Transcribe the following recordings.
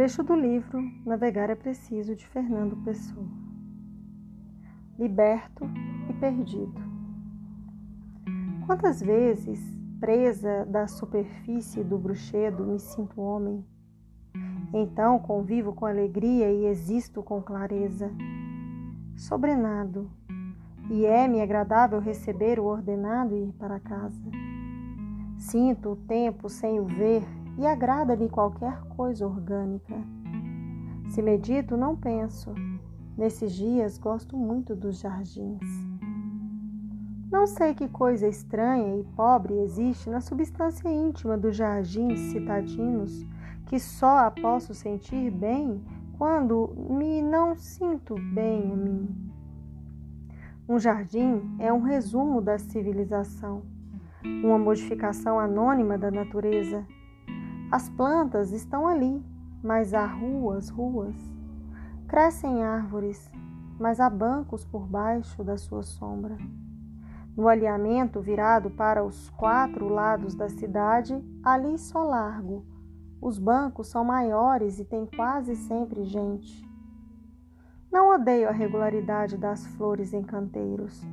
Trecho do livro Navegar é Preciso de Fernando Pessoa. Liberto e perdido. Quantas vezes, presa da superfície do bruxedo, me sinto homem? Então convivo com alegria e existo com clareza. Sobrenado, e é-me agradável receber o ordenado e ir para casa. Sinto o tempo sem o ver e agrada-lhe qualquer coisa orgânica. Se medito, não penso. Nesses dias gosto muito dos jardins. Não sei que coisa estranha e pobre existe na substância íntima dos jardins citadinos, que só a posso sentir bem quando me não sinto bem a mim. Um jardim é um resumo da civilização, uma modificação anônima da natureza as plantas estão ali, mas há ruas, ruas. Crescem árvores, mas há bancos por baixo da sua sombra. No alinhamento virado para os quatro lados da cidade, ali só largo. Os bancos são maiores e tem quase sempre gente. Não odeio a regularidade das flores em canteiros.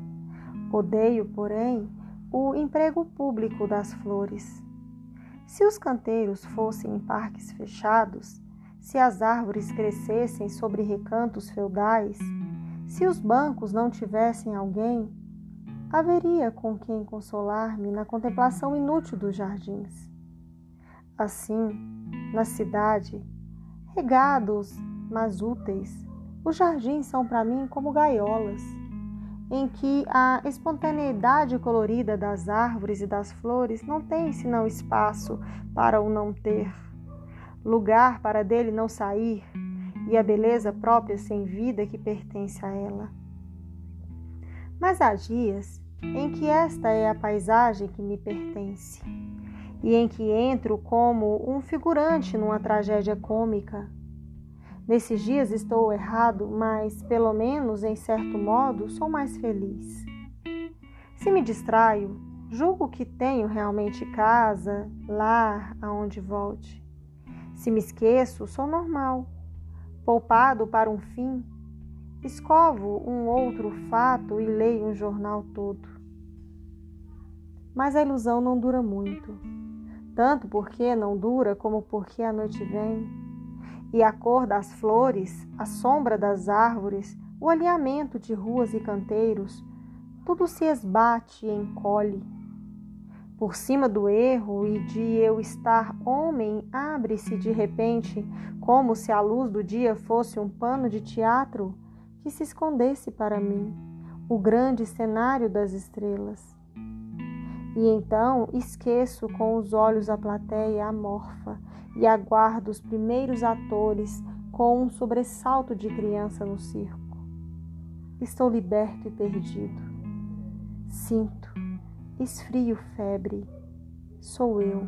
Odeio, porém, o emprego público das flores. Se os canteiros fossem em parques fechados, se as árvores crescessem sobre recantos feudais, se os bancos não tivessem alguém, haveria com quem consolar-me na contemplação inútil dos jardins. Assim, na cidade, regados, mas úteis, os jardins são para mim como gaiolas em que a espontaneidade colorida das árvores e das flores não tem senão espaço para o não ter, lugar para dele não sair e a beleza própria sem vida que pertence a ela. Mas há dias em que esta é a paisagem que me pertence e em que entro como um figurante numa tragédia cômica Nesses dias estou errado, mas pelo menos, em certo modo, sou mais feliz. Se me distraio, julgo que tenho realmente casa, lar aonde volte. Se me esqueço, sou normal. Poupado para um fim, escovo um outro fato e leio um jornal todo. Mas a ilusão não dura muito, tanto porque não dura como porque a noite vem e a cor das flores, a sombra das árvores, o alinhamento de ruas e canteiros, tudo se esbate e encolhe. Por cima do erro e de eu estar homem, abre-se de repente, como se a luz do dia fosse um pano de teatro que se escondesse para mim, o grande cenário das estrelas. E então esqueço com os olhos a plateia amorfa e aguardo os primeiros atores com um sobressalto de criança no circo. Estou liberto e perdido. Sinto, esfrio febre. Sou eu.